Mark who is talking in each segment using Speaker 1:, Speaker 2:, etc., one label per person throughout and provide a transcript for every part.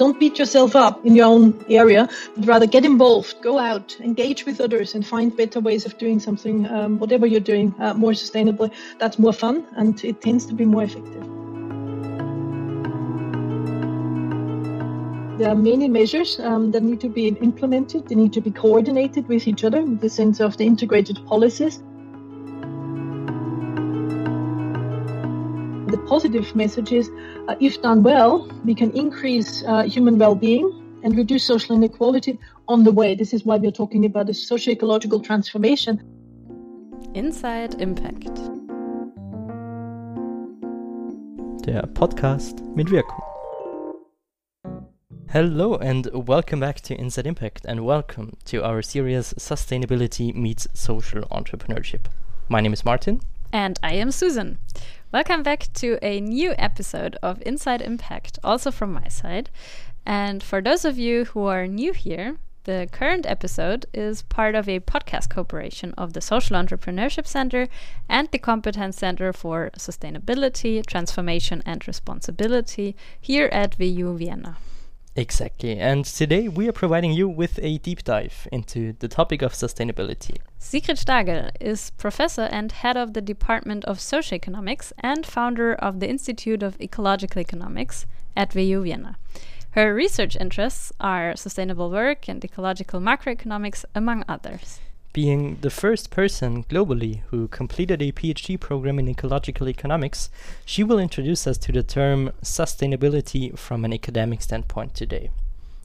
Speaker 1: Don't beat yourself up in your own area, but rather get involved, go out, engage with others, and find better ways of doing something, um, whatever you're doing, uh, more sustainably. That's more fun and it tends to be more effective. There are many measures um, that need to be implemented. They need to be coordinated with each other in the sense of the integrated policies. Positive messages, uh, if done well, we can increase uh, human well being and reduce social inequality on the way. This is why we're talking about a socio ecological transformation.
Speaker 2: Inside Impact.
Speaker 3: Der Podcast mit Wirkung. Hello and welcome back to Inside Impact and welcome to our series Sustainability Meets Social Entrepreneurship. My name is Martin.
Speaker 2: And I am Susan. Welcome back to a new episode of Inside Impact, also from my side. And for those of you who are new here, the current episode is part of a podcast cooperation of the Social Entrepreneurship Center and the Competence Center for Sustainability, Transformation and Responsibility here at WU Vienna.
Speaker 3: Exactly. And today we are providing you with a deep dive into the topic of sustainability.
Speaker 2: Sigrid Stagl is professor and head of the Department of Socioeconomics and founder of the Institute of Ecological Economics at WU Vienna. Her research interests are sustainable work and ecological macroeconomics, among others
Speaker 3: being the first person globally who completed a PhD program in ecological economics, she will introduce us to the term sustainability from an academic standpoint today.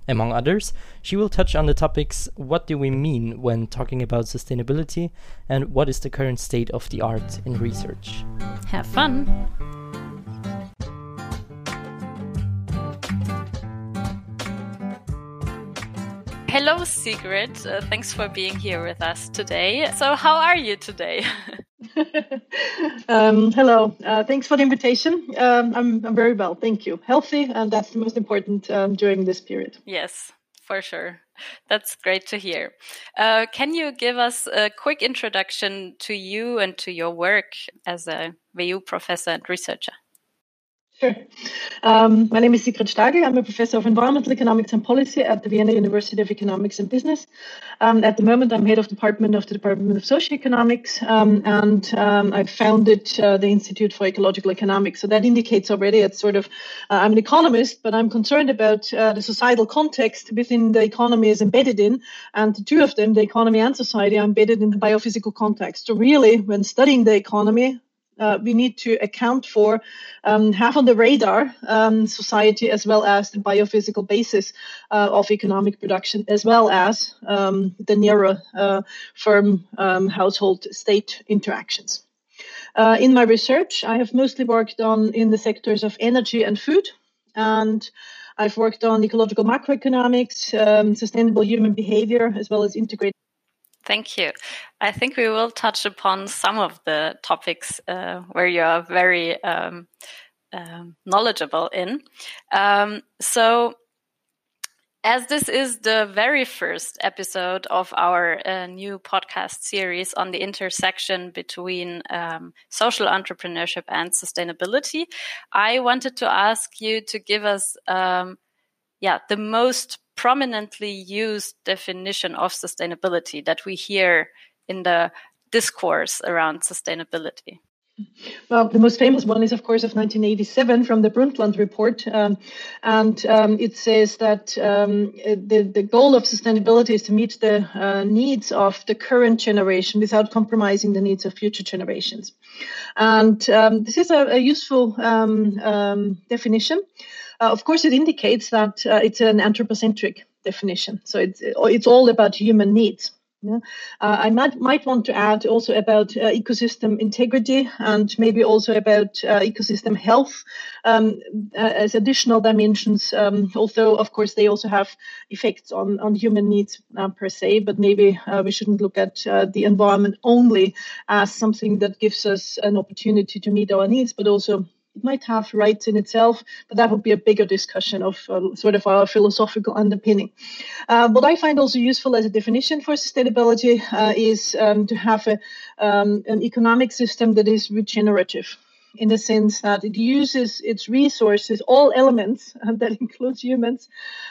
Speaker 3: Among others, she will touch on the topics what do we mean when talking about sustainability and what is the current state of the art in research.
Speaker 2: Have fun! Hello, Sigrid. Uh, thanks for being here with us today. So, how are you today?
Speaker 1: um, hello. Uh, thanks for the invitation. Um, I'm, I'm very well. Thank you. Healthy, and that's the most important um, during this period.
Speaker 2: Yes, for sure. That's great to hear. Uh, can you give us a quick introduction to you and to your work as a WU professor and researcher?
Speaker 1: Sure. Um, my name is Sigrid Stagl. I'm a professor of environmental economics and policy at the Vienna University of Economics and Business. Um, at the moment, I'm head of department of the Department of Socioeconomics, um, and um, I founded uh, the Institute for Ecological Economics. So that indicates already it's sort of uh, I'm an economist, but I'm concerned about uh, the societal context within the economy is embedded in, and the two of them, the economy and society, are embedded in the biophysical context. So really, when studying the economy, uh, we need to account for um, have on the radar um, society as well as the biophysical basis uh, of economic production as well as um, the nearer uh, firm um, household state interactions. Uh, in my research, I have mostly worked on in the sectors of energy and food, and I've worked on ecological macroeconomics, um, sustainable human behavior, as well as integrated
Speaker 2: Thank you. I think we will touch upon some of the topics uh, where you are very um, um, knowledgeable in. Um, so, as this is the very first episode of our uh, new podcast series on the intersection between um, social entrepreneurship and sustainability, I wanted to ask you to give us, um, yeah, the most prominently used definition of sustainability that we hear in the discourse around sustainability?
Speaker 1: Well, the most famous one is, of course, of 1987 from the Brundtland report. Um, and um, it says that um, the, the goal of sustainability is to meet the uh, needs of the current generation without compromising the needs of future generations. And um, this is a, a useful um, um, definition. Uh, of course, it indicates that uh, it's an anthropocentric definition. So it's, it's all about human needs. Yeah. Uh, I might, might want to add also about uh, ecosystem integrity and maybe also about uh, ecosystem health um, uh, as additional dimensions. Um, although, of course, they also have effects on, on human needs uh, per se, but maybe uh, we shouldn't look at the environment only as something that gives us an opportunity to meet our needs, but also it might have rights in itself, but that would be a bigger discussion of uh, sort of our philosophical underpinning. Uh, what I find also useful as a definition for sustainability uh, is um, to have a, um, an economic system that is regenerative. in the sense that it uses its resources, all elements, and that includes humans,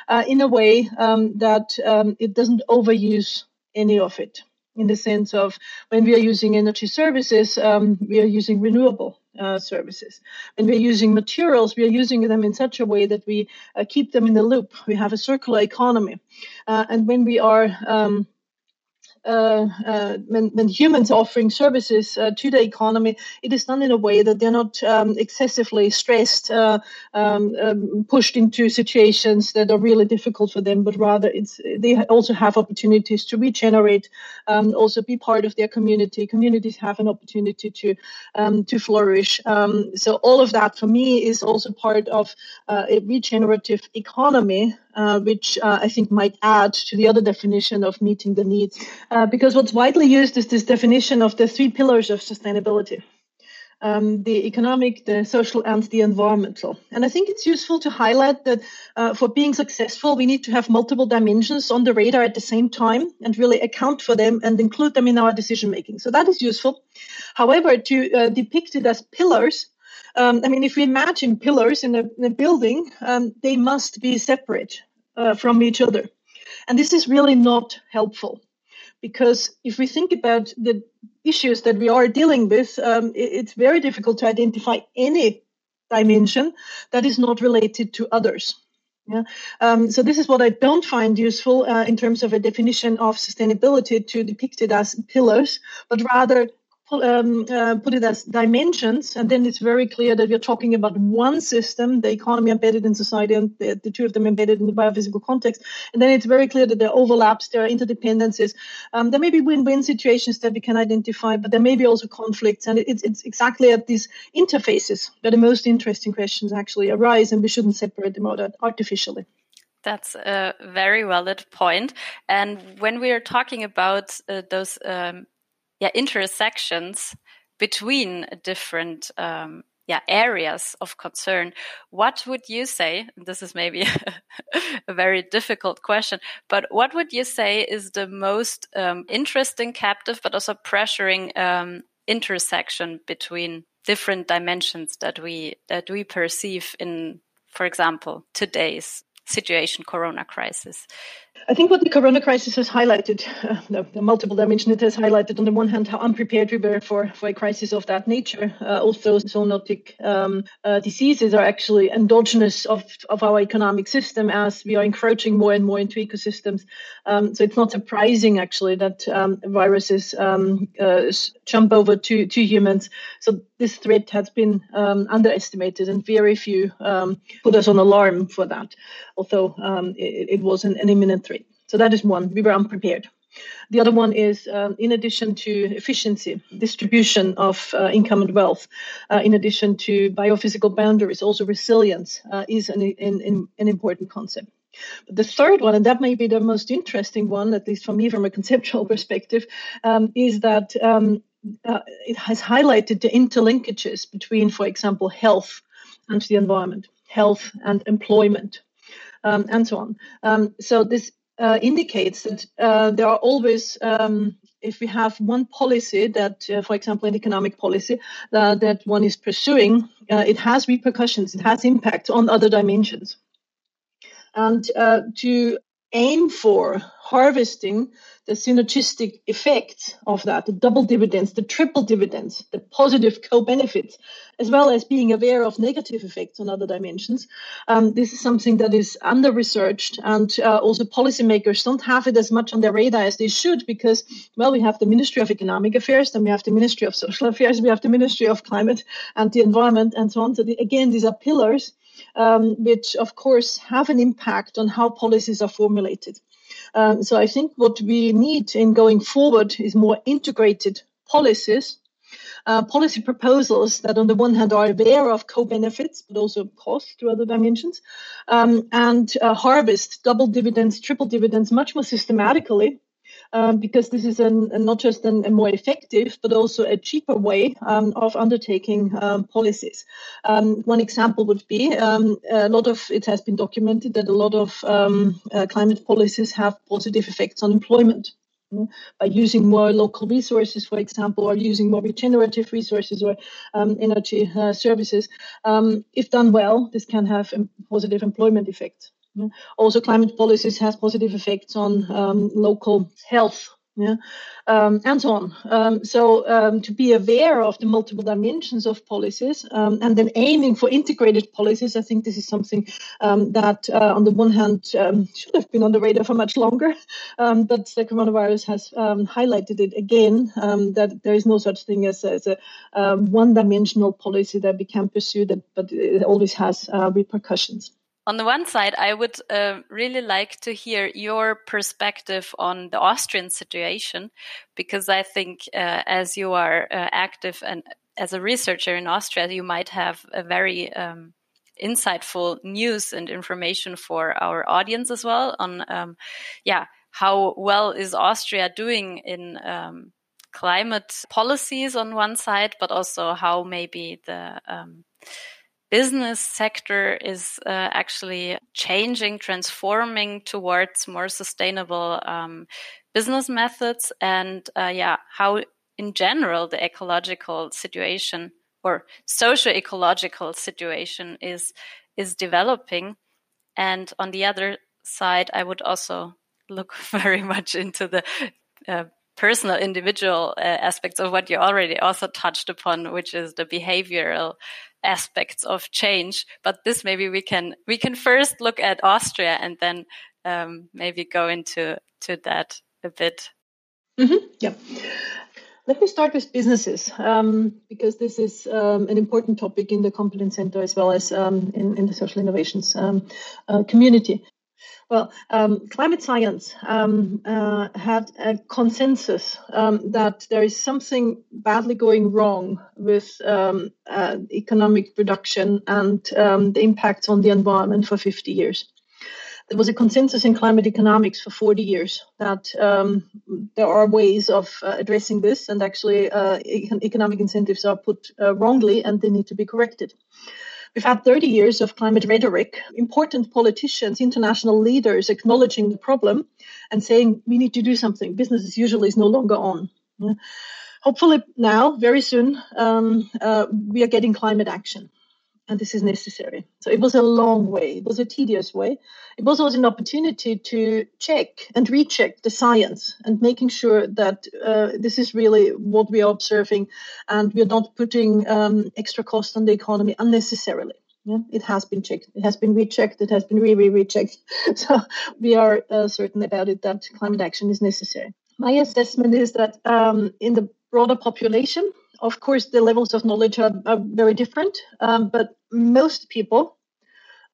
Speaker 1: uh, in a way um, that um, it doesn't overuse any of it. In the sense of when we are using energy services, um, we are using renewable uh, services. When we're using materials, we are using them in such a way that we uh, keep them in the loop. We have a circular economy. Uh, and when we are um, uh, uh, when, when, humans are offering services uh, to the economy, it is done in a way that they're not um, excessively stressed, uh, um, um, pushed into situations that are really difficult for them, but rather it's they also have opportunities to regenerate, um, also be part of their community. Communities have an opportunity to um, to flourish. Um, so all of that for me is also part of a regenerative economy uh, which uh, I think might add to the other definition of meeting the needs. Uh, because what's widely used is this definition of the three pillars of sustainability. Um, the economic, the social, and the environmental. And I think it's useful to highlight that uh, for being successful, we need to have multiple dimensions on the radar at the same time and really account for them and include them in our decision making. So that is useful. However, to uh, depict it as pillars um, I mean, if we imagine pillars in a, in a building, um, they must be separate uh, from each other. And this is really not helpful because if we think about the issues that we are dealing with, um, it, it's very difficult to identify any dimension that is not related to others. Yeah. Um, so this is what I don't find useful uh, in terms of a definition of sustainability to depict it as pillars, but rather um, uh, put it as dimensions, and then it's very clear that we're talking about one system, the economy embedded in society, and the, the, two of them embedded in the biophysical context. And then it's very clear that there are overlaps, there are interdependencies. Um, there may be win-win situations that we can identify, but there may be also conflicts, and it's, it's exactly at these interfaces that the most interesting questions actually arise, and we shouldn't separate them out artificially.
Speaker 2: That's a very valid point. And when we are talking about uh, those um, yeah intersections between different um, yeah areas of concern. What would you say this is maybe a very difficult question but what would you say is the most um, interesting captive but also pressuring um, intersection between different dimensions that we that we perceive in for example today's situation corona crisis
Speaker 1: I think what the corona crisis has highlighted, uh, the, the, multiple dimension it has highlighted, on the one hand, how unprepared we were for, for a crisis of that nature. Uh, also, zoonotic um, uh, diseases are actually endogenous of, of our economic system as we are encroaching more and more into ecosystems. Um, so it's not surprising, actually, that um, viruses um, uh, jump over to, to humans. So this threat has been um, underestimated, and very few um, put us on alarm for that, although it, it was an, an imminent threat. So that is one. We were unprepared. The other one is, um, in addition to efficiency, distribution of uh, income and wealth, uh, in addition to biophysical boundaries, also resilience uh, is an, an, an, important concept. But the third one, and that may be the most interesting one, at least for me from a conceptual perspective, um, is that um, uh, it has highlighted the interlinkages between, for example, health and the environment, health and employment, um, and so on. Um, so this uh, indicates that uh, there are always, um, if we have one policy that, uh, for example, an economic policy uh, that one is pursuing, uh, it has repercussions, it has impact on other dimensions. And uh, to aim for harvesting the synergistic effects of that, the double dividends, the triple dividends, the positive co-benefits, as well as being aware of negative effects on other dimensions. Um, this is something that is under-researched, and uh, also policymakers don't have it as much on their radar as they should, because, well, we have the Ministry of Economic Affairs, then we have the Ministry of Social Affairs, we have the Ministry of Climate and the Environment, and so on. So the, again, these are pillars. Um, which of course have an impact on how policies are formulated. Um, so I think what we need in going forward is more integrated policies. Uh, policy proposals that, on the one hand, are aware of co-benefits, but also cost to other dimensions, um, and uh, harvest double dividends, triple dividends much more systematically um, because this is an, not just an, a more effective, but also a cheaper way um, of undertaking um, policies. Um, one example would be um, a lot of it has been documented that a lot of uh, climate policies have positive effects on employment. by using more local resources, for example, or using more regenerative resources or um, energy uh, services. Um, if done well, this can have a positive employment Also, climate policies has positive effects on um, local health yeah, um, and so on. Um, so um, to be aware of the multiple dimensions of policies um, and then aiming for integrated policies, I think this is something um, that, uh, on the one hand, should have been on the radar for much longer, but the coronavirus has highlighted it again that there is no such thing as, as a one-dimensional policy that we can pursue, that, but it always has uh, repercussions
Speaker 2: on the one side, I would uh, really like to hear your perspective on the Austrian situation, because I think uh, as you are uh, active and as a researcher in Austria, you might have a very um, insightful news and information for our audience as well on, um, yeah, how well is Austria doing in um, climate policies on one side, but also how maybe the um, business sector is uh, actually changing, transforming towards more sustainable um, business methods, and uh, yeah, how in general the ecological situation or socio-ecological situation is is developing. And on the other side, I would also look very much into the uh, personal individual uh, aspects of what you already also touched upon which is the behavioral aspects of change but this maybe we can we can first look at austria and then um, maybe go into to that a bit.
Speaker 1: Mm-hmm. yeah let me start with businesses um, because this is um, an important topic in the competence center as well as um, in, in, the social innovations um, uh, community well, um, climate science um, uh, had a consensus um, that there is something badly going wrong with um, uh, economic production and um, the impacts on the environment for 50 years. There was a consensus in climate economics for 40 years that um, there are ways of uh, addressing this, and actually, uh, economic incentives are put uh, wrongly and they need to be corrected. We've had 30 years of climate rhetoric, important politicians, international leaders acknowledging the problem and saying we need to do something. Business as usual is no longer on. Hopefully, now, very soon, um, uh, we are getting climate action and this is necessary. So it was a long way, it was a tedious way. It was also an opportunity to check and recheck the science and making sure that uh, this is really what we are observing and we're not putting um, extra cost on the economy unnecessarily. Yeah, it has been checked, it has been rechecked, it has been re re rechecked. So we are uh, certain about it that climate action is necessary. My assessment is that um, in the broader population, of course, the levels of knowledge are, are very different, um, but most people,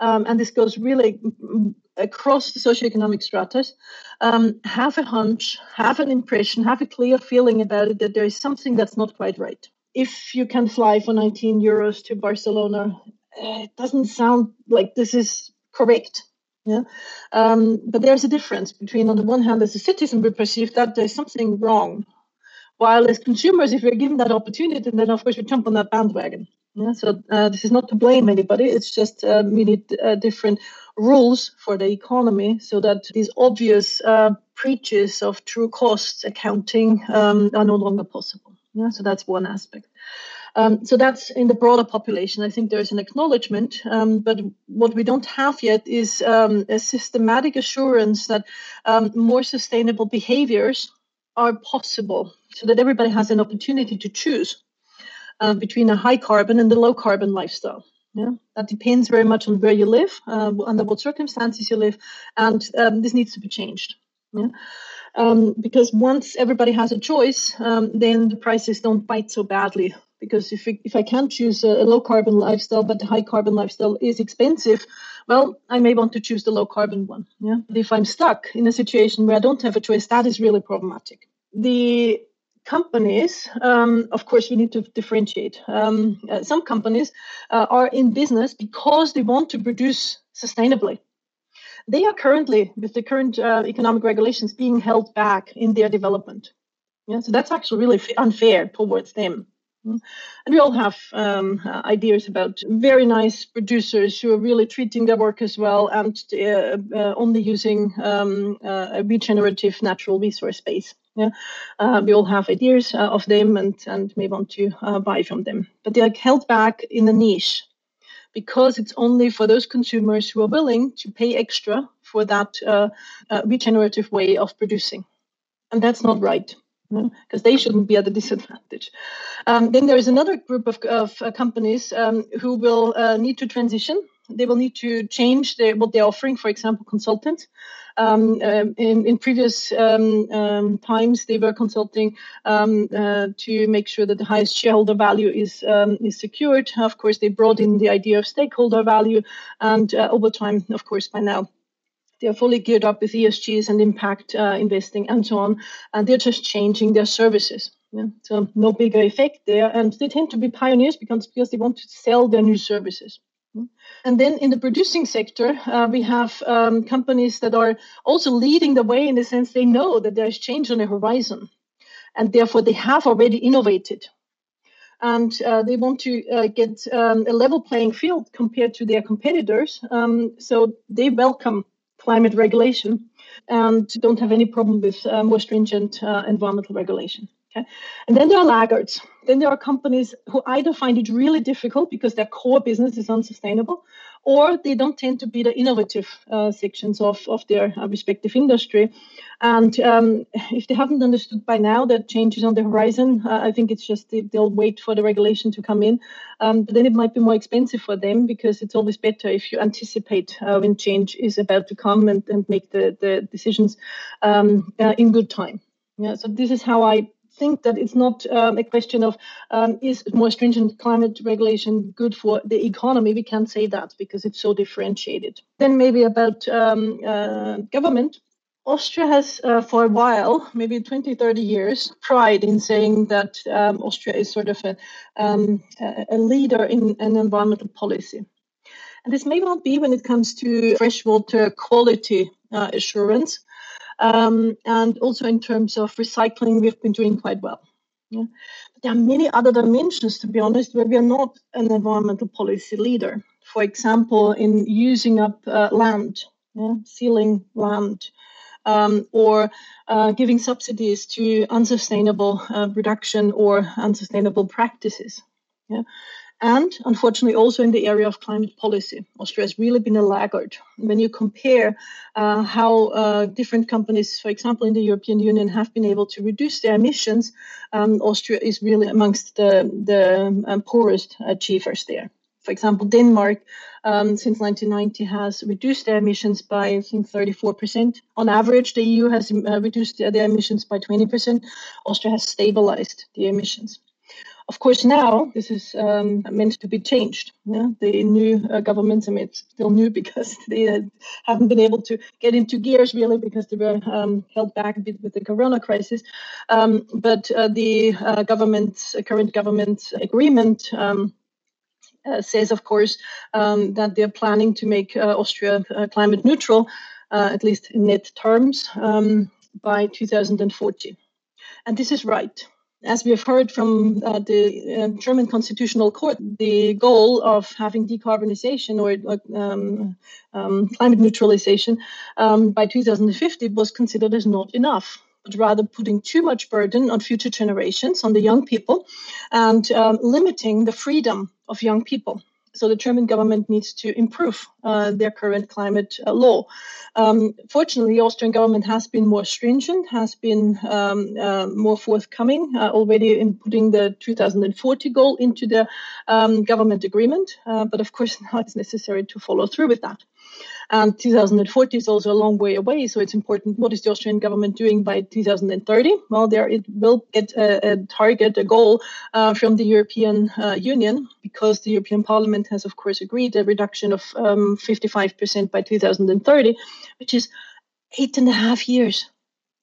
Speaker 1: um, and this goes really across the socioeconomic stratas, um, have a hunch, have an impression, have a clear feeling about it that there is something that's not quite right. If you can fly for 19 euros to Barcelona, eh, it doesn't sound like this is correct. Yeah, um, but there's a difference between, on the one hand, as a citizen, we perceive that there's something wrong while as consumers, if we're given that opportunity, then of course we jump on that bandwagon. Yeah, so uh, this is not to blame anybody. It's just uh, we need uh, different rules for the economy so that these obvious uh, preaches of true cost accounting um, are no longer possible. Yeah, so that's one aspect. Um, so that's in the broader population. I think there's an acknowledgement, um, but what we don't have yet is um, a systematic assurance that um, more sustainable behaviors are possible so that everybody has an opportunity to choose uh, between a high carbon and a low carbon lifestyle. Yeah, that depends very much on where you live, uh, under what circumstances you live, and um, this needs to be changed. Yeah, um, because once everybody has a choice, um, then the prices don't bite so badly. Because if if I can't choose a, a low carbon lifestyle, but the high carbon lifestyle is expensive, well, I may want to choose the low carbon one. Yeah, but if I'm stuck in a situation where I don't have a choice, that is really problematic. The companies, um, of course, we need to differentiate. Um, uh, some companies uh, are in business because they want to produce sustainably. They are currently, with the current uh, economic regulations, being held back in their development. Yeah, so that's actually really unfair towards them. Mm. And we all have um, uh, ideas about very nice producers who are really treating their workers well and uh, uh, only using um, a regenerative natural resource base. Yeah, uh, we all have ideas uh, of them and and may want to uh, buy from them, but they are held back in the niche because it's only for those consumers who are willing to pay extra for that uh, uh, regenerative way of producing, and that's not right because they shouldn't be at a disadvantage. Um, then there is another group of, of uh, companies um, who will uh, need to transition. They will need to change their, what they're offering, for example, consultants. Um, uh, in, in, previous um, um, times, they were consulting um, uh, to make sure that the highest shareholder value is is secured. Of course, they brought in the idea of stakeholder value, and uh, over time, of course, by now they're fully geared up with ESGs and impact uh, investing and so on, and they're just changing their services. Yeah? So no bigger effect there, and they tend to be pioneers because because they want to sell their new services. And then in the producing sector, uh, we have um, companies that are also leading the way in the sense they know that there is change on the horizon, and therefore they have already innovated and uh, they want to uh, get um, a level playing field compared to their competitors. Um, so they welcome climate regulation and don't have any problem with uh, more stringent uh, environmental regulation. Okay. And then there are laggards. Then there are companies who either find it really difficult because their core business is unsustainable, or they don't tend to be the innovative uh, sections of, of their uh, respective industry. And um, if they haven't understood by now that change is on the horizon, uh, I think it's just they, will wait for the regulation to come in. Um, but then it might be more expensive for them because it's always better if you anticipate uh, when change is about to come and, and make the, the decisions um, uh, in good time. Yeah, so this is how I think that it's not um, a question of um, is more stringent climate regulation good for the economy. We can't say that because it's so differentiated. Then maybe about um, uh, government. Austria has, uh, for a while, maybe 20, 30 years, pride in saying that um, Austria is sort of a, um, a leader in an environmental policy. And this may not be when it comes to freshwater quality uh, assurance, um, and also in terms of recycling, we've been doing quite well. Yeah. But there are many other dimensions, to be honest, where we are not an environmental policy leader. For example, in using up uh, land, yeah, sealing land, um, or uh, giving subsidies to unsustainable uh, production or unsustainable practices. Yeah. And unfortunately, also in the area of climate policy, Austria has really been a laggard. When you compare uh, how uh, different companies, for example, in the European Union, have been able to reduce their emissions, um, Austria is really amongst the, the um, poorest achievers there. For example, Denmark, um, since 1990, has reduced their emissions by, I think, 34%. On average, the EU has uh, reduced their, emissions by 20%. Austria has stabilized the emissions. Of course, now this is um, meant to be changed. Yeah? The new uh, governments, I mean, it's still new because they uh, haven't been able to get into gears really because they were um, held back a bit with the corona crisis. Um, but uh, the uh, government, uh, current government agreement um, uh, says, of course, um, that they're planning to make Austria climate neutral, at least in net terms, um, by 2040. And this is right as we have heard from uh, the uh, German Constitutional Court, the goal of having decarbonization or um, um, climate neutralization um, by 2050 was considered as not enough, but rather putting too much burden on future generations, on the young people, and um, limiting the freedom of young people. So the German government needs to improve uh, their current climate uh, law. Um, fortunately, the Austrian government has been more stringent, has been um, uh, more forthcoming uh, already in putting the 2040 goal into the um, government agreement. Uh, but of course, now it's necessary to follow through with that. And 2040 is also a long way away, so it's important. What is the Austrian government doing by 2030? Well, there it will get a, a target, a goal uh, from the European uh, Union, because the European Parliament has, of course, agreed a reduction of um, 55% by 2030, which is eight and a half years.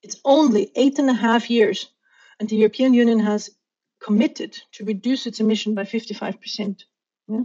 Speaker 1: It's only eight and a half years, and the European Union has committed to reduce its emission by 55%. Yeah?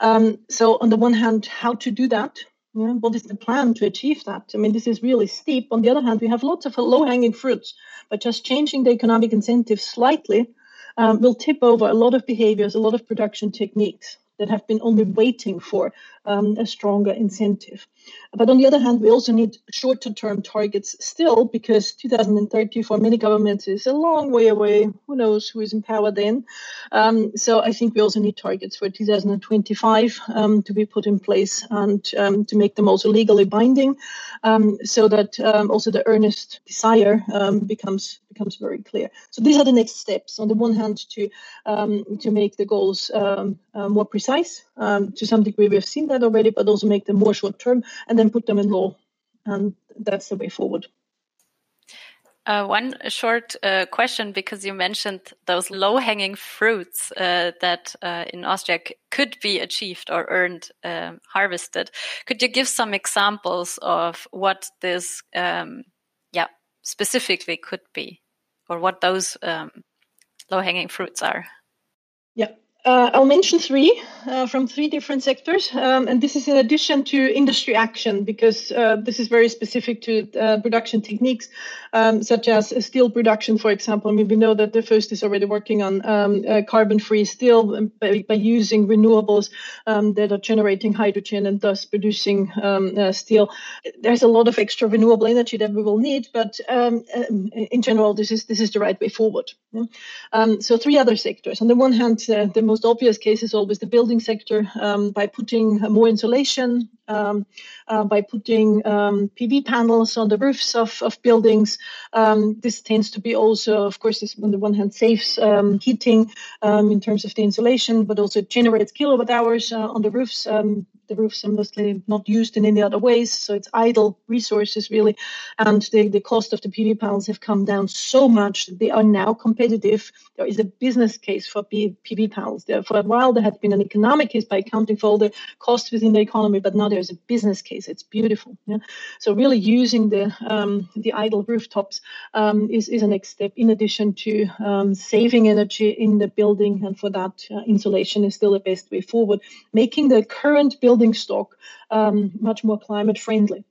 Speaker 1: Um, so, on the one hand, how to do that? Yeah, what is the plan to achieve that? I mean, this is really steep. On the other hand, we have lots of low hanging fruits, but just changing the economic incentives slightly um, will tip over a lot of behaviors, a lot of production techniques that have been only waiting for um, a stronger incentive. But on the other hand, we also need shorter term targets still because 2030 for many governments is a long way away. Who knows who is in power then? Um, so I think we also need targets for 2025 um, to be put in place and um, to make them also legally binding um, so that um, also the earnest desire becomes becomes very clear. So these are the next steps. On the one hand, to to make the goals uh, more precise. to some degree, we have seen that already, but also make them more short term and then put them in law. And that's the way forward.
Speaker 2: Uh, one short uh, question because you mentioned those low hanging fruits uh, that uh, in Austria could be achieved or earned, um, harvested. Could you give some examples of what this, um, yeah, specifically could be, or what those um, low hanging fruits are?
Speaker 1: Uh, I'll mention three uh, from three different sectors, um, and this is in addition to industry action because uh, this is very specific to uh, production techniques, um, such as steel production, for example. I mean, we know that the Voest is already working on um, uh, carbon-free steel by, by using renewables um, that are generating hydrogen and thus producing um, uh, steel. There's a lot of extra renewable energy that we will need, but um, in general, this is this is the right way forward. So, three other sectors. On the one hand, the most obvious case is always the building sector um, by putting more insulation, um, uh, by putting um, PV panels on the roofs of, of buildings. Um, this tends to be also, of course, this on the one hand saves um, heating um, in terms of the insulation, but also generates kilowatt hours uh, on the roofs the roofs are mostly not used in any other ways, so it's idle resources really. And the, the cost of the PV panels have come down so much that they are now competitive. There is a business case for PV panels. There, for a while, there had been an economic case by accounting for all the costs within the economy, but now there's a business case. It's beautiful. Yeah? So really using the um, the idle rooftops um, is, is a next step in addition to um, saving energy in the building. And for that, uh, insulation is still the best way forward. Making the current building building stock um, much more climate friendly.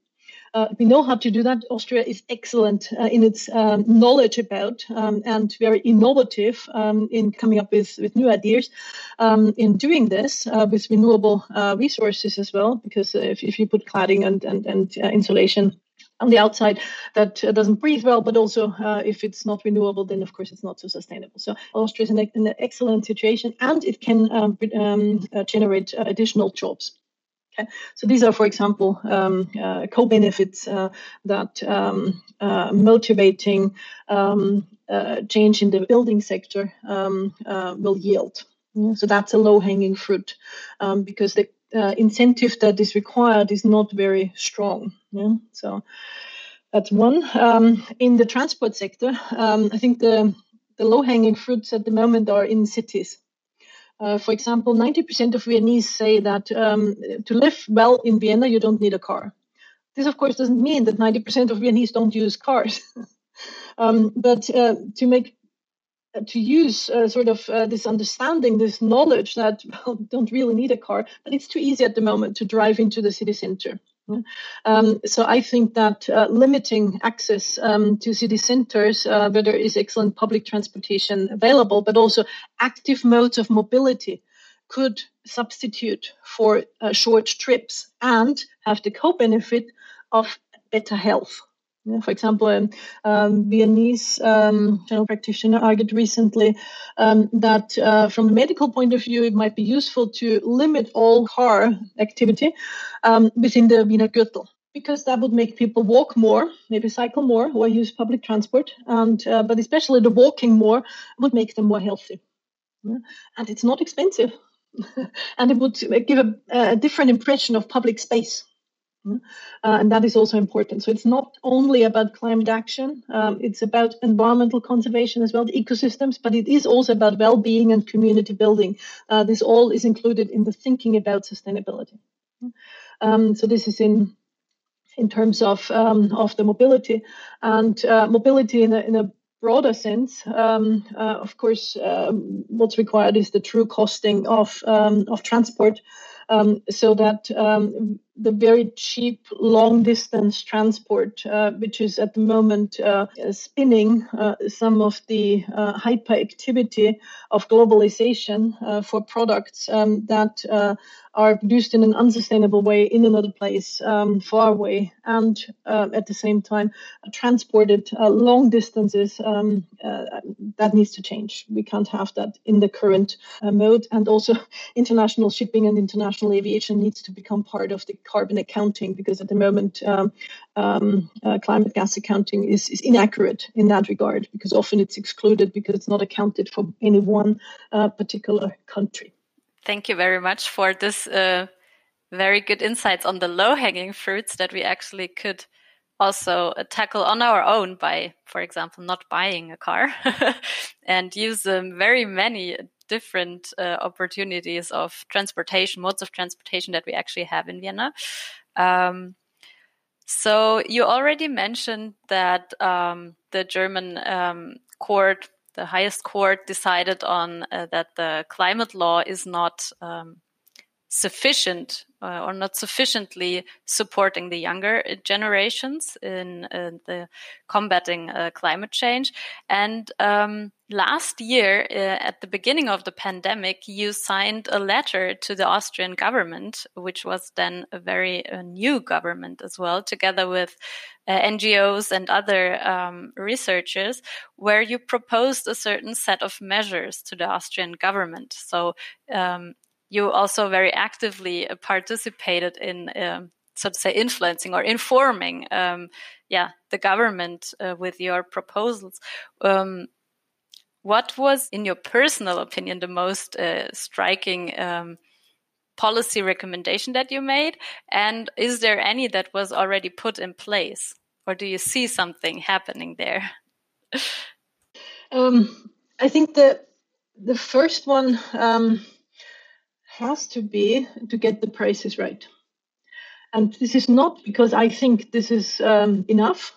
Speaker 1: Uh, we know how to do that. Austria is excellent uh, in its um, knowledge about um, and very innovative um, in coming up with, with new ideas um, in doing this uh, with renewable uh, resources as well. Because if, if you put cladding and, and, and uh, insulation on the outside that uh, doesn't breathe well, but also uh, if it's not renewable, then of course it's not so sustainable. So Austria is in, an excellent situation and it can um, um, uh, generate additional jobs. Okay. So these are, for example, um, uh, co-benefits uh, that um, uh, motivating um, uh, change in the building sector um, uh, will yield. Yeah, so that's a low-hanging fruit um, because the uh, incentive that is required is not very strong. Yeah? So that's one. Um, in the transport sector, I think the the low-hanging fruits at the moment are in cities. Uh, for example, 90% of Viennese say that um, to live well in Vienna, you don't need a car. This, of course, doesn't mean that 90% of Viennese don't use cars. um, but uh, to make uh, to use uh, sort of uh, this understanding, this knowledge that well, don't really need a car, but it's too easy at the moment to drive into the city center. Um, so I think that uh, limiting access um, to city centers, uh, where there is excellent public transportation available, but also active modes of mobility, could substitute for uh, short trips and have the co-benefit of better health. For example, a um, um, Viennese um, general practitioner argued recently um, that uh, from a medical point of view, it might be useful to limit all car activity um, within the Wiener Gürtel because that would make people walk more, maybe cycle more, or use public transport. And uh, but especially the walking more would make them more healthy, yeah? and it's not expensive, and it would give a, a different impression of public space. Uh, and that is also important. So it's not only about climate action, um, it's about environmental conservation as well, the ecosystems, but it is also about well being and community building. Uh, this all is included in the thinking about sustainability. Um, so this is in in terms of um, of the mobility and uh, mobility in a, in a broader sense. Um, uh, of course, um, what's required is the true costing of um, of transport, um, so that the very cheap long distance transport, uh, which is at the moment uh, spinning uh, some of the uh, hyperactivity of globalization uh, for products um, that uh, are produced in an unsustainable way in another place um, far away and at the same time transported long distances um, that needs to change. We can't have that in the current mode. And also international shipping and international aviation needs to become part of the carbon accounting because at the moment um, um uh, climate gas accounting is, is inaccurate in that regard because often it's excluded because it's not accounted for any one particular country.
Speaker 2: Thank you very much for this uh, very good insights on the low hanging fruits that we actually could also uh, tackle on our own by, for example, not buying a car and use um, very many different uh, opportunities of transportation, modes of transportation that we actually have in Vienna. Um, so you already mentioned that um, the German um, court the highest court decided on uh, that the climate law is not um, sufficient uh, or not sufficiently supporting the younger generations in, in the combating uh, climate change. And um, last year, uh, at the beginning of the pandemic, you signed a letter to the Austrian government, which was then a very uh, new government as well, together with uh, NGOs and other um, researchers, where you proposed a certain set of measures to the Austrian government. So um, you also very actively uh, participated in, um, so to say, influencing or informing, um, yeah, the government uh, with your proposals. Um, what was, in your personal opinion, the most uh, striking um, policy recommendation that you made? And is there any that was already put in place? Or do you see something happening there?
Speaker 1: Um, I think the the first one um, has to be to get the prices right. And this is not because I think this is um, enough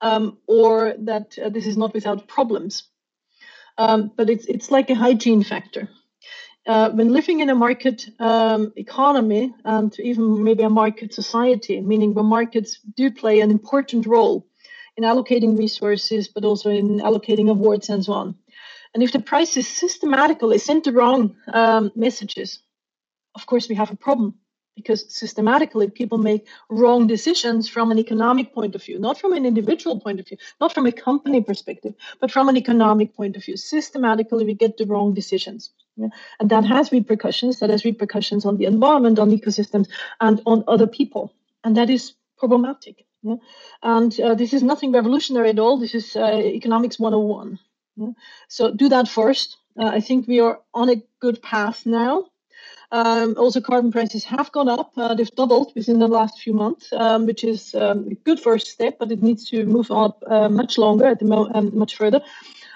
Speaker 1: um, or that uh, this is not without problems, um, but it's it's like a hygiene factor. Uh, when living in a market um, economy and even maybe a market society, meaning where markets do play an important role in allocating resources, but also in allocating awards and so on. And if the price prices systematically send the wrong um, messages, of course we have a problem because systematically people make wrong decisions from an economic point of view, not from an individual point of view, not from a company perspective, but from an economic point of view. Systematically, we get the wrong decisions. Yeah? And that has repercussions. That has repercussions on the environment, on ecosystems, and on other people. And that is problematic. Yeah? And uh, this is nothing revolutionary at all. This is uh, economics 101. Yeah? So do that first. Uh, I think we are on a good path now. Um, also, carbon prices have gone up. Uh, they've doubled within the last few months, um, which is um, a good first step, but it needs to move up uh, much longer, at the mo- um, much further.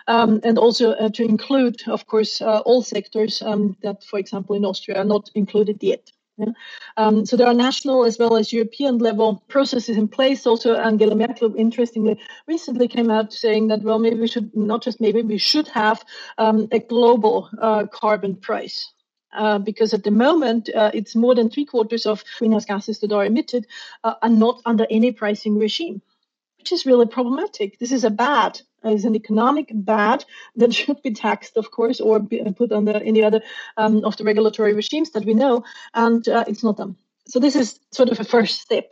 Speaker 1: Um, and also uh, to include, of course, uh, all sectors um, that, for example, in Austria are not included yet. Yeah. Um, so there are national as well as European level processes in place. Also, Angela Merkel, interestingly, recently came out saying that well, maybe we should not just maybe we should have um, a global uh, carbon price. Uh, because at the moment uh, it's more than three quarters of greenhouse gases that are emitted uh, are not under any pricing regime, which is really problematic. This is a bad, uh, it's an economic bad that should be taxed, of course, or uh, put under any other um, of the regulatory regimes that we know, and it's not done. So this is sort of a first step.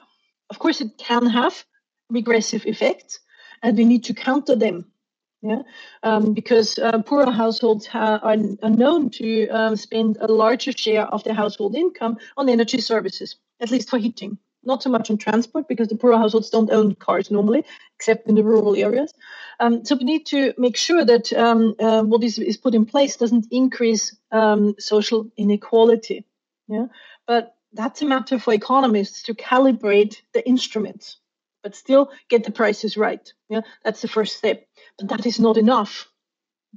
Speaker 1: Of course, it can have regressive effects, and we need to counter them yeah, um, because uh, poorer households ha- are, are, known to um, spend a larger share of their household income on energy services, at least for heating. Not so much on transport because the poorer households don't own cars normally, except in the rural areas. Um, so we need to make sure that uh, what is, is put in place doesn't increase social inequality. Yeah, but that's a matter for economists to calibrate the instruments, but still get the prices right. Yeah, that's the first step. But that is not enough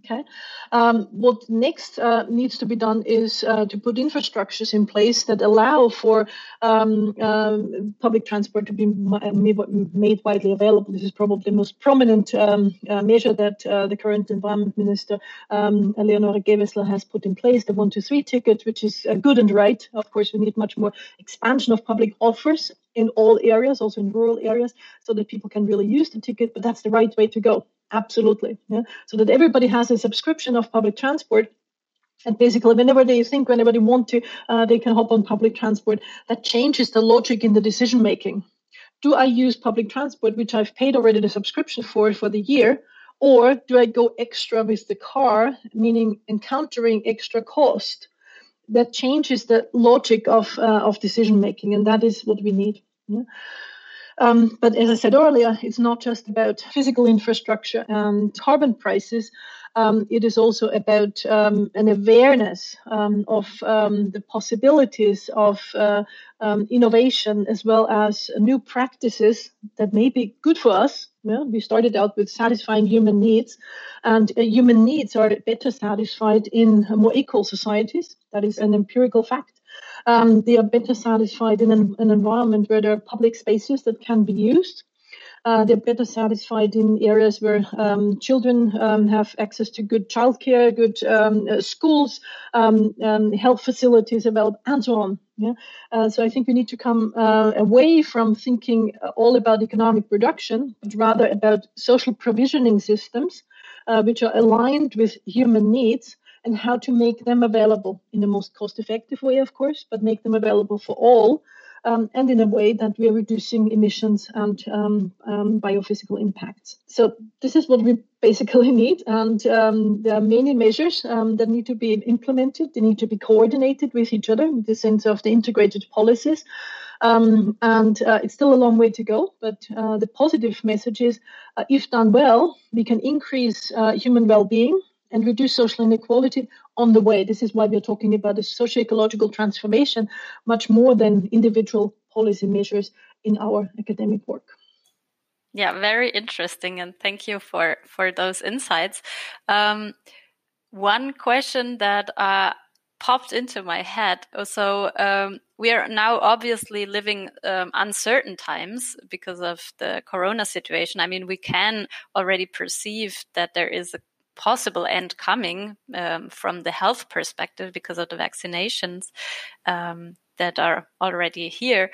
Speaker 1: Okay. Um, what next uh, needs to be done is uh, to put infrastructures in place that allow for um, uh, public transport to be made widely available. This is probably the most prominent um, uh, measure that uh, the current Environment Minister, um, Leonore Gewessler, has put in place, the 123 ticket, which is uh, good and right. Of course, we need much more expansion of public offers in all areas, also in rural areas, so that people can really use the ticket, but that's the right way to go. Absolutely. Yeah. So that everybody has a subscription of public transport. And basically, whenever they think, whenever they want to, uh, they can hop on public transport. That changes the logic in the decision making. Do I use public transport, which I've paid already the subscription for for the year, or do I go extra with the car, meaning encountering extra cost? That changes the logic of uh, of decision making, and that is what we need. Yeah? Um, but as I said earlier, it's not just about physical infrastructure and carbon prices. Um, it is also about um, an awareness um, of um, the possibilities of uh, um, innovation as well as new practices that may be good for us. Yeah, we started out with satisfying human needs, and uh, human needs are better satisfied in more equal societies. That is an empirical fact um, they are better satisfied in an, an, environment where there are public spaces that can be used. Uh, they're better satisfied in areas where um, children um, have access to good childcare, good um, uh, schools, um, um, health facilities available, and so on. Yeah? Uh, so I think we need to come uh, away from thinking all about economic production, but rather about social provisioning systems, uh, which are aligned with human needs and how to make them available in the most cost effective way, of course, but make them available for all. Um, and in a way that we are reducing emissions and um, um, biophysical impacts. So this is what we basically need, and um, there are many measures um, that need to be implemented. They need to be coordinated with each other in the sense of the integrated policies. Um, and uh, it's still a long way to go, but uh, the positive message is uh, if done well, we can increase uh, human well being and reduce social inequality on the way. This is why we're talking about a socio-ecological transformation much more than individual policy measures in our academic work.
Speaker 2: Yeah, very interesting, and thank you for for those insights. Um, one question that uh, popped into my head. So um, we are now obviously living um, uncertain times because of the corona situation. I mean, we can already perceive that there is a possible end coming um, from the health perspective because of the vaccinations um, that are already here.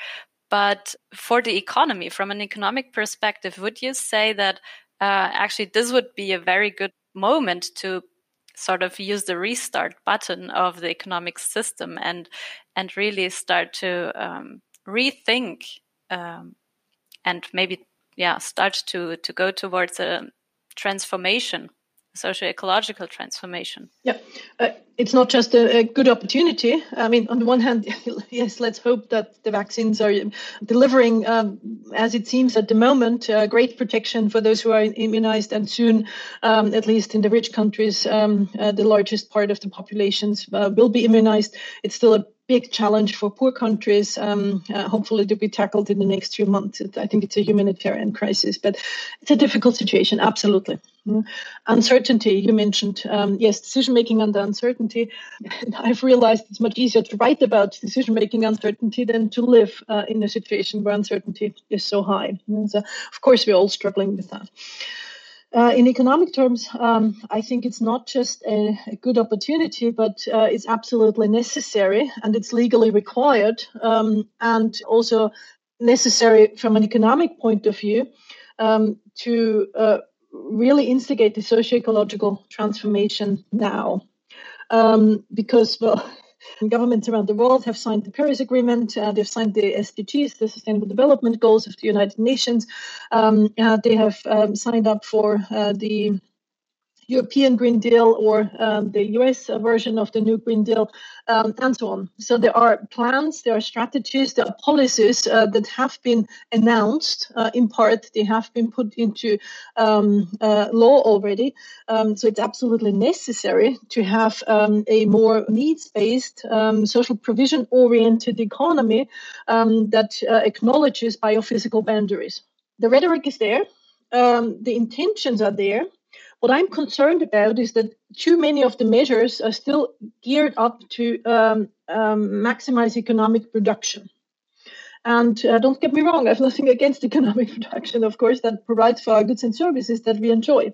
Speaker 2: But for the economy, from an economic perspective, would you say that uh, actually this would be a very good moment to sort of use the restart button of the economic system and and really start to um, rethink um, and maybe yeah start to to go towards a transformation socio-ecological transformation.
Speaker 1: Yeah, uh, it's not just a, a, good opportunity. I mean, on the one hand, yes, let's hope that the vaccines are delivering, um, as it seems at the moment, uh, great protection for those who are immunized, and soon, um, at least in the rich countries, um, uh, the largest part of the populations uh, will be immunized. It's still a big challenge for poor countries, um, uh, hopefully to be tackled in the next few months. I think it's a humanitarian crisis, but it's a difficult situation, absolutely. Mm. Uncertainty, you mentioned. Um, yes, decision making under uncertainty. I've realized it's much easier to write about decision making uncertainty than to live uh, in a situation where uncertainty is so high. And so, of course, we're all struggling with that. Uh, in economic terms, um, I think it's not just a, a good opportunity, but uh, it's absolutely necessary and it's legally required um, and also necessary from an economic point of view um, to uh, really instigate the socio-ecological transformation now. Um, because, well, Governments around the world have signed the Paris Agreement. Uh, they've signed the SDGs, the Sustainable Development Goals of the United Nations. Um, uh, they have um, signed up for uh, the European Green Deal or um, the US version of the new Green Deal, um, and so on. So there are plans, there are strategies, there are policies uh, that have been announced uh, in part, they have been put into um, uh, law already. Um, so it's absolutely necessary to have um, a more needs based, um, social provision oriented economy that uh, acknowledges biophysical boundaries. The rhetoric is there, the intentions are there What I'm concerned about is that too many of the measures are still geared up to um, um, maximize economic production. And uh, don't get me wrong, I have nothing against economic production, of course, that provides for our goods and services that we enjoy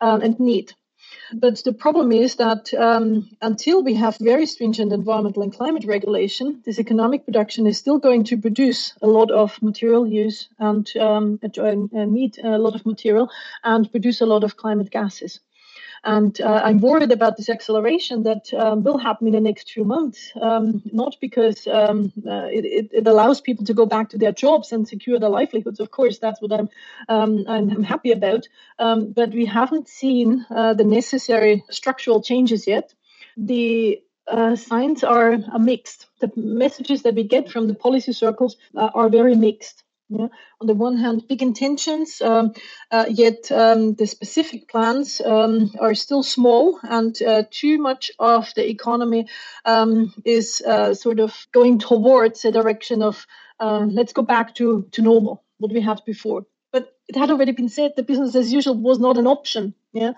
Speaker 1: um, and need. But the problem is that um, until we have very stringent environmental and climate regulation, this economic production is still going to produce a lot of material use and, um, and need a lot of material and produce a lot of climate gases. And uh, I'm worried about this acceleration that um, will happen in the next few months, um, not because um, uh, it, it, allows people to go back to their jobs and secure their livelihoods. Of course, that's what I'm, um, I'm, happy about. Um, but we haven't seen uh, the necessary structural changes yet. The uh, signs are, are, mixed. The messages that we get from the policy circles uh, are very mixed. Yeah. On the one hand, big intentions, um, uh, yet um, the specific plans um, are still small, and uh, too much of the economy um, is uh, sort of going towards a direction of uh, let's go back to, to normal, what we had before But it had already been said that business as usual was not an option. Yeah,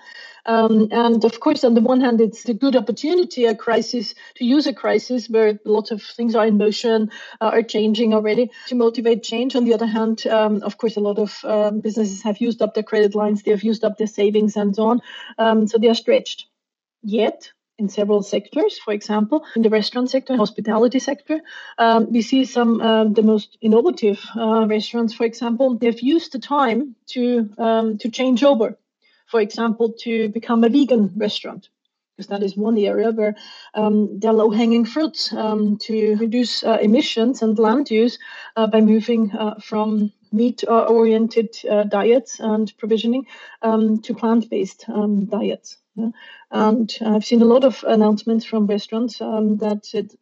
Speaker 1: um, and of course, on the one hand, it's a good opportunity, a crisis to use a crisis where lots of things are in motion, uh, are changing already to motivate change. On the other hand, um, of course, a lot of um, businesses have used up their credit lines, they have used up their savings, and so on. Um, so they are stretched. Yet, in several sectors. For example, in the restaurant sector, hospitality sector, um, we see some uh, the most innovative uh, restaurants. For example, they've used the time to um, to change over. For example, to become a vegan restaurant. Because that is one area where um, there are low hanging fruits um, to reduce uh, emissions and land use uh, by moving uh, from meat oriented uh, diets and provisioning um, to plant based um, diets. And I've seen a lot of announcements from restaurants um, that it,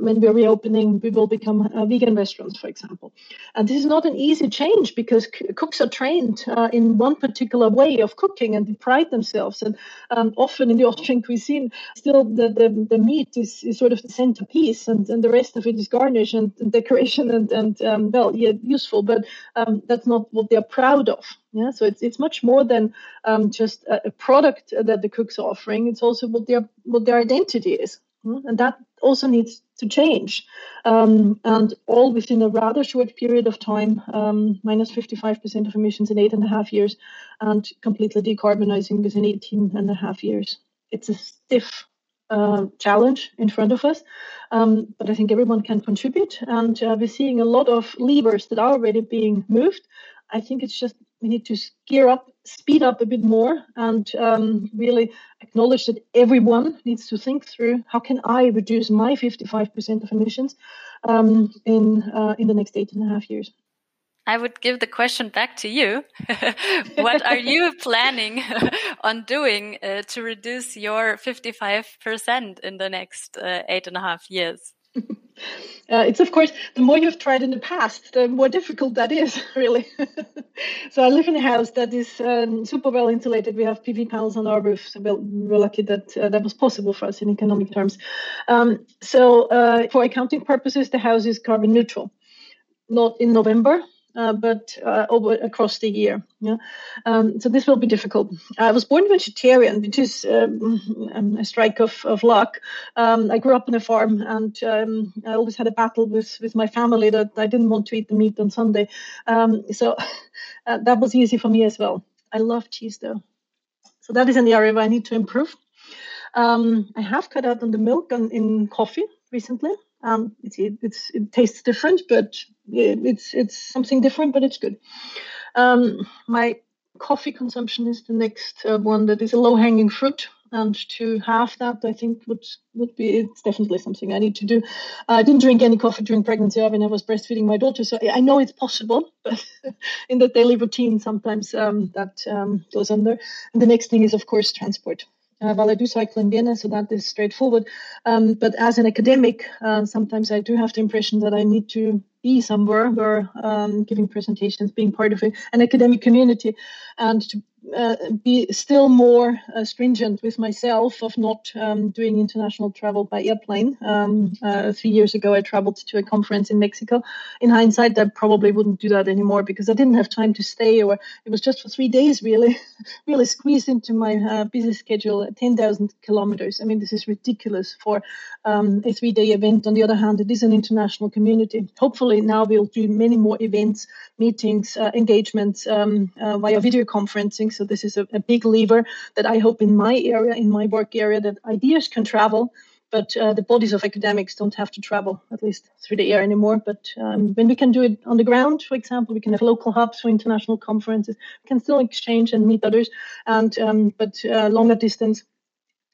Speaker 1: when we're reopening, we will become uh, vegan restaurants, for example. And this is not an easy change because c- cooks are trained uh, in one particular way of cooking and they pride themselves. And um, often in the Austrian cuisine, still the, the, the meat is, is, sort of the centerpiece and, and the rest of it is garnish and, and decoration and, and um, well, yeah, useful, but um, that's not what they're proud of. Yeah, so it's it's much more than um, just a, a product that the cook's are offering. It's also what their what their identity is. And that also needs to change. Um, and all within a rather short period of time, um, minus 55% of emissions in eight and a half years, and completely decarbonizing within 18 and a half years. It's a stiff uh, challenge in front of us, um, but I think everyone can contribute. And uh, we're seeing a lot of levers that are already being moved. I think it's just we need to gear up, speed up a bit more, and um, really acknowledge that everyone needs to think through how can I reduce my 55% of emissions um, in uh, in the next eight and a half years.
Speaker 2: I would give the question back to you. what are you planning on doing uh, to reduce your 55% in the next uh, eight and a half years?
Speaker 1: Uh, it's of course the more you've tried in the past, the more difficult that is, really. so I live in a house that is um, super well insulated. We have PV panels on our roof, so we're lucky that uh, that was possible for us in economic terms. Um, so uh, for accounting purposes, the house is carbon neutral. Not in November, uh, but uh, over across the year. Yeah, um, so this will be difficult. I was born vegetarian, which is um, a strike of, of luck. Um, I grew up on a farm, and um, I always had a battle with with my family that I didn't want to eat the meat on Sunday. Um, so uh, that was easy for me as well. I love cheese though, so that is an area where I need to improve. Um, I have cut out on the milk and in coffee recently. Um, it's, it's, it tastes different, but it's it's something different, but it's good. Um, my coffee consumption is the next uh, one that is a low hanging fruit. And to have that, I think would would be it's definitely something I need to do. I didn't drink any coffee during pregnancy when I was breastfeeding my daughter, so I know it's possible, but in the daily routine, sometimes um, that um, goes under. And the next thing is, of course, transport. Uh, while I do cycle in Vienna, so that is straightforward. Um, but as an academic, uh, sometimes I do have the impression that I need to be somewhere where um, giving presentations, being part of an academic community, and to uh, be still more uh, stringent with myself of not um, doing international travel by airplane. Um, uh, three years ago, I traveled to a conference in Mexico. In hindsight, I probably wouldn't do that anymore because I didn't have time to stay, or it was just for three days, really, really squeezed into my uh, busy schedule. Ten thousand kilometers. I mean, this is ridiculous for um, a three-day event. On the other hand, it is an international community. Hopefully, now we'll do many more events, meetings, uh, engagements um, uh, via video conferencing. So this is a, a, big lever that I hope in my area, in my work area, that ideas can travel. But uh, the bodies of academics don't have to travel, at least through the air anymore. But um, when we can do it on the ground, for example, we can have local hubs for international conferences. We can still exchange and meet others, and um, but uh, longer distance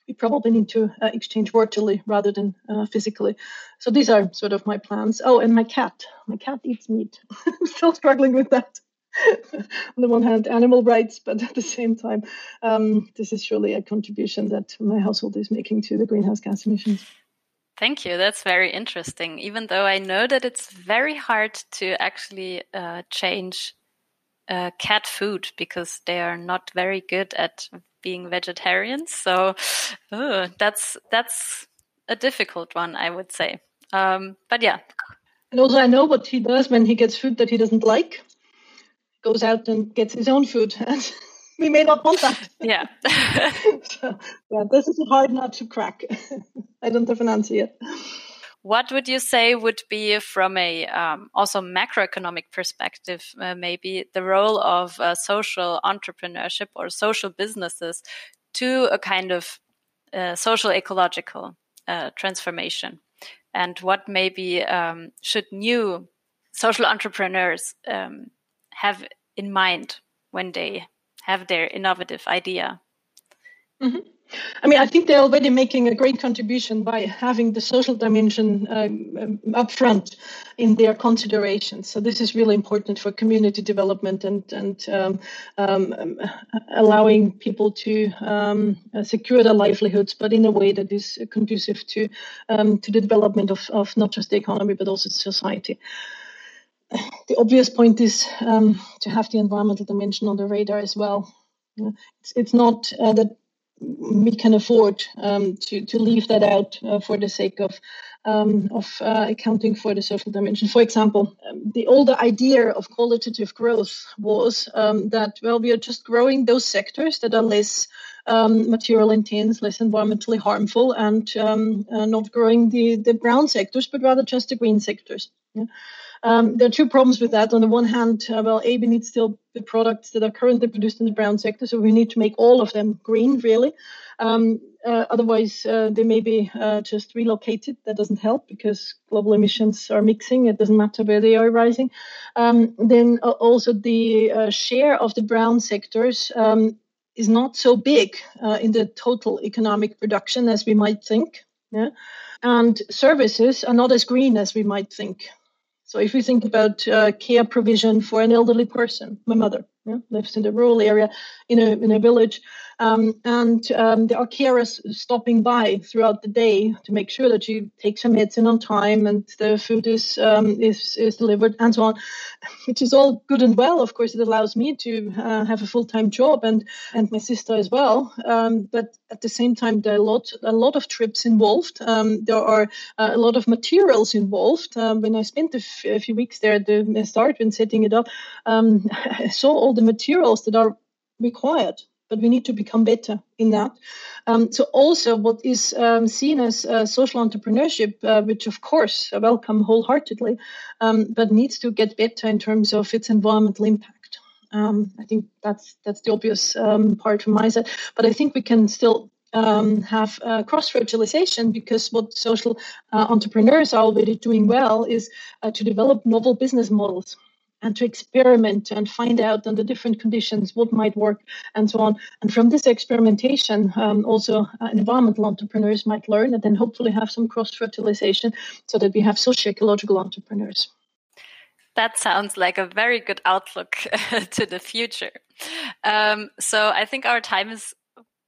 Speaker 1: we probably need to uh, exchange virtually rather than uh, physically. So these are sort of my plans. Oh, and my cat. My cat eats meat. I'm still struggling with that. on the one hand, animal rights, but at the same time, um, this is surely a contribution that my household is making to the greenhouse gas emissions.
Speaker 2: Thank you. That's very interesting. Even though I know that it's very hard to actually uh, change uh, cat food because they are not very good at being vegetarians. So uh, that's that's a difficult one, I would say. Um, but yeah.
Speaker 1: And also, I know what he does when he gets food that he doesn't like. Goes out and gets his own food. we may not want that.
Speaker 2: Yeah.
Speaker 1: so, yeah, this is hard nut to crack. I don't have an answer yet.
Speaker 2: What would you say would be, from a um, also macroeconomic perspective, uh, maybe the role of uh, social entrepreneurship or social businesses to a kind of uh, social ecological uh, transformation? And what maybe um, should new social entrepreneurs um, have in mind when they have their innovative idea?
Speaker 1: Mm -hmm. I mean, I think they're already making a great contribution by having the social dimension um, up front in their considerations. So this is really important for community development and and um, um, allowing people to um, secure their livelihoods, but in a way that is conducive to um, to the development of, of not just the economy but also society. The obvious point is um, to have the environmental dimension on the radar as well. It's, it's not uh, that we can afford um, to to leave that out uh, for the sake of um, of uh, accounting for the social dimension. For example, um, the older idea of qualitative growth was um, that well, we are just growing those sectors that are less um, material intense, less environmentally harmful, and um, uh, not growing the the brown sectors, but rather just the green sectors. Yeah? Um, there are two problems with that. On the one hand, uh, well, A, we need still the products that are currently produced in the brown sector, so we need to make all of them green, really. Um, uh, otherwise, uh, they may be uh, just relocated. That doesn't help because global emissions are mixing. It doesn't matter where they are rising. Um, then uh, also the uh, share of the brown sectors um, is not so big in the total economic production as we might think. Yeah? And services are not as green as we might think. So if we think about uh, care provision for an elderly person, my mother yeah, lives in the rural area in a in a village, um, and um, there are carers stopping by throughout the day to make sure that you take her medicine on time and the food is um, is is delivered and so on, which is all good and well. Of course, it allows me to uh, have a full time job and and my sister as well. Um, but at the same time, there are a lot a lot of trips involved. Um, there are uh, a lot of materials involved. Um, when I spent a, f- a few weeks there at the start when setting it up, I saw all the materials that are required but we need to become better in that. Um, so also what is um, seen as uh, social entrepreneurship, uh, which of course I welcome wholeheartedly, um, but needs to get better in terms of its environmental impact. Um, I think that's that's the obvious um, part from my side, but I think we can still um, have uh, cross fertilization because what social uh, entrepreneurs are already doing well is uh, to develop novel business models and to experiment and find out under different conditions what might work and so on. And from this experimentation, um, also uh, environmental entrepreneurs might learn and then hopefully have some cross fertilization so that we have socio-ecological entrepreneurs.
Speaker 2: That sounds like a very good outlook to the future. Um, so I think our time is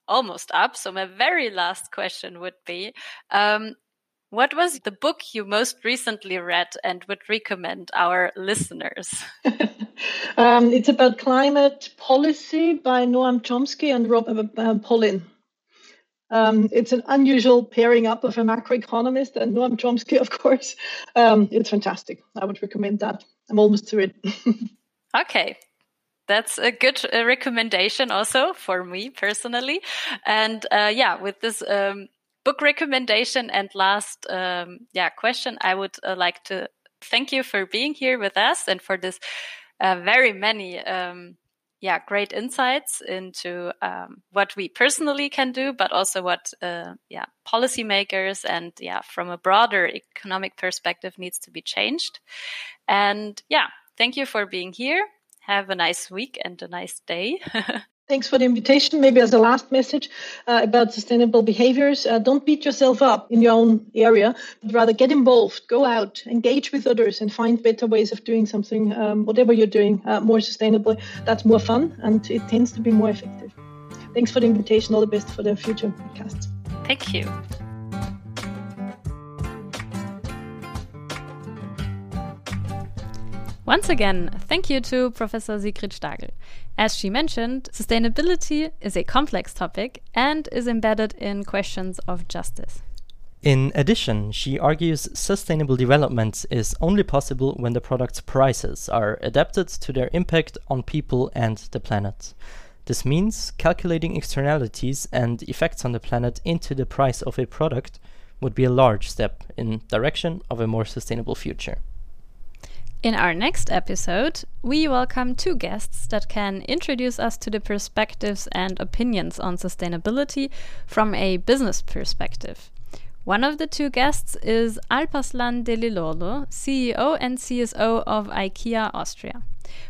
Speaker 2: almost up. So my very last question would be, um, what was the book you most recently read and would recommend our listeners?
Speaker 1: um, it's about climate policy by Noam Chomsky and Rob uh, uh, Pollin. Um, it's an unusual pairing up of a macroeconomist and Noam Chomsky, of course. Um, it's fantastic. I would recommend that. I'm almost through it.
Speaker 2: okay. That's a good uh, recommendation also for me personally. And uh, yeah, with this um, book recommendation and last um, yeah question, I would uh, like to thank you for being here with us and for this uh, very many um, yeah, great insights into um, what we personally can do, but also what uh, yeah policymakers and yeah from a broader economic perspective needs to be changed. And yeah, thank you for being here. Have a nice week and a nice day.
Speaker 1: Thanks for the invitation. Maybe as a last message uh, about sustainable behaviors, uh, don't beat yourself up in your own area, but rather get involved, go out, engage with others, and find better ways of doing something, um, whatever you're doing, uh, more sustainably. That's more fun and it tends to be more effective. Thanks for the invitation. All the best for the future podcasts.
Speaker 2: Thank you. Once again, thank you to Professor Sigrid Stagl. As she mentioned, sustainability is a complex topic and is embedded in questions of justice.
Speaker 3: In addition, she argues sustainable development is only possible when the product's prices are adapted to their impact on people and the planet. This means calculating externalities and effects on the planet into the price of a product would be a large step in direction of a more sustainable future.
Speaker 2: In our next episode, we welcome two guests that can introduce us to the perspectives and opinions on sustainability from a business perspective. One of the two guests is Alpaslan Deliloglu, CEO and CSO of IKEA Austria.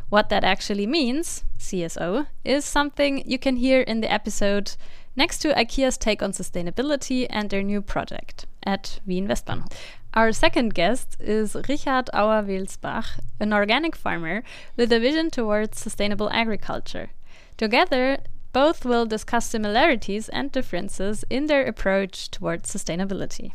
Speaker 2: What that actually means, CSO, is something you can hear in the episode next to IKEA's take on sustainability and their new project at Wien Westbahnhof. Our second guest is Richard Auer-Welsbach, an organic farmer with a vision towards sustainable agriculture. Together, both will discuss similarities and differences in their approach towards sustainability.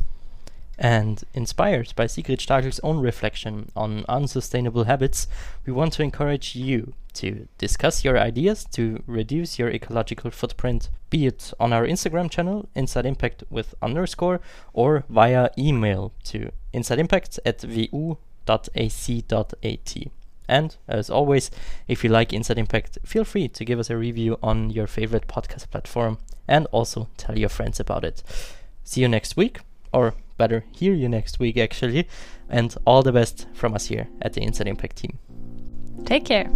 Speaker 3: And inspired by Sigrid Stagl's own reflection on unsustainable habits, we want to encourage you to discuss your ideas to reduce your ecological footprint, be it on our Instagram channel, Inside Impact with underscore, or via email to insideimpact at wu.ac.at. And as always, if you like Inside Impact, feel free to give us a review on your favorite podcast platform and also tell your friends about it. See you next week, or better, hear you next week actually, and all the best from us here at the Inside Impact team.
Speaker 2: Take care.